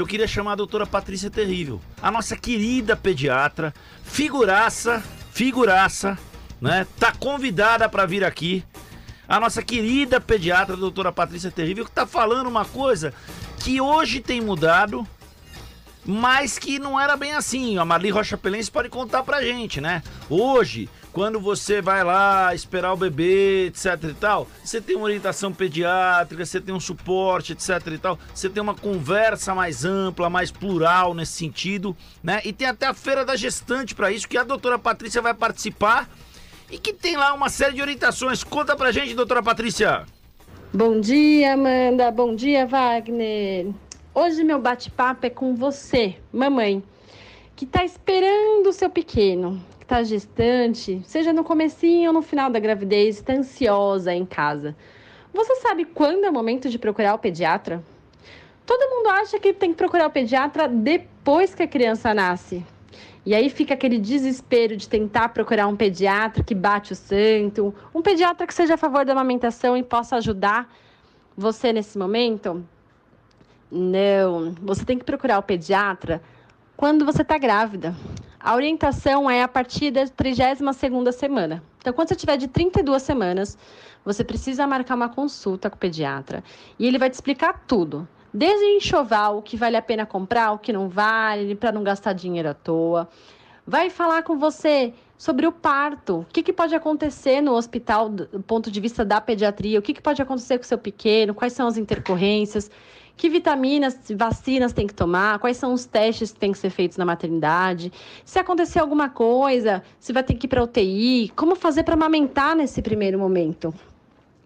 eu queria chamar a doutora Patrícia Terrível, a nossa querida pediatra, figuraça, figuraça, né? Tá convidada para vir aqui. A nossa querida pediatra, a doutora Patrícia Terrível, que tá falando uma coisa que hoje tem mudado, mas que não era bem assim. A Marli Rocha Pelense pode contar pra gente, né? Hoje, quando você vai lá esperar o bebê, etc e tal, você tem uma orientação pediátrica, você tem um suporte, etc e tal, você tem uma conversa mais ampla, mais plural nesse sentido, né? E tem até a feira da gestante para isso, que a doutora Patrícia vai participar e que tem lá uma série de orientações. Conta pra gente, doutora Patrícia. Bom dia, Amanda. Bom dia, Wagner. Hoje meu bate-papo é com você, mamãe, que está esperando o seu pequeno, que está gestante, seja no comecinho ou no final da gravidez, está ansiosa em casa. Você sabe quando é o momento de procurar o pediatra? Todo mundo acha que tem que procurar o pediatra depois que a criança nasce. E aí fica aquele desespero de tentar procurar um pediatra que bate o santo, um pediatra que seja a favor da amamentação e possa ajudar você nesse momento. Não, você tem que procurar o pediatra quando você está grávida. A orientação é a partir da 32ª semana. Então, quando você tiver de 32 semanas, você precisa marcar uma consulta com o pediatra. E ele vai te explicar tudo. Desde enxoval, o que vale a pena comprar, o que não vale, para não gastar dinheiro à toa. Vai falar com você sobre o parto. O que, que pode acontecer no hospital do ponto de vista da pediatria? O que, que pode acontecer com o seu pequeno? Quais são as intercorrências? Que vitaminas, vacinas tem que tomar? Quais são os testes que têm que ser feitos na maternidade? Se acontecer alguma coisa, se vai ter que ir para UTI? Como fazer para amamentar nesse primeiro momento?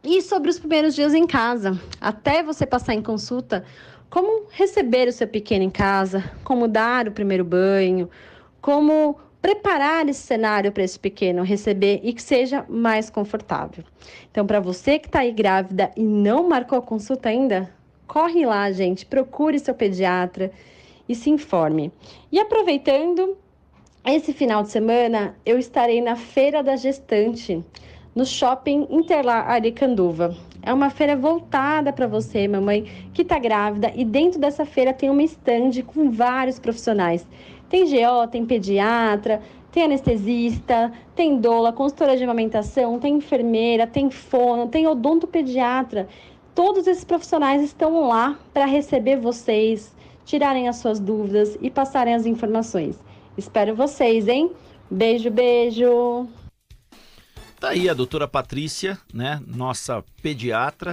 E sobre os primeiros dias em casa, até você passar em consulta, como receber o seu pequeno em casa, como dar o primeiro banho, como preparar esse cenário para esse pequeno receber e que seja mais confortável. Então, para você que está aí grávida e não marcou a consulta ainda, corre lá, gente, procure seu pediatra e se informe. E aproveitando, esse final de semana eu estarei na Feira da Gestante, no Shopping Interlar Aricanduva. É uma feira voltada para você, mamãe, que está grávida, e dentro dessa feira tem uma estande com vários profissionais. Tem GO, tem pediatra, tem anestesista, tem doula, consultora de amamentação, tem enfermeira, tem fono, tem odontopediatra. Todos esses profissionais estão lá para receber vocês, tirarem as suas dúvidas e passarem as informações. Espero vocês, hein? Beijo, beijo. Tá aí a doutora Patrícia, né? Nossa pediatra,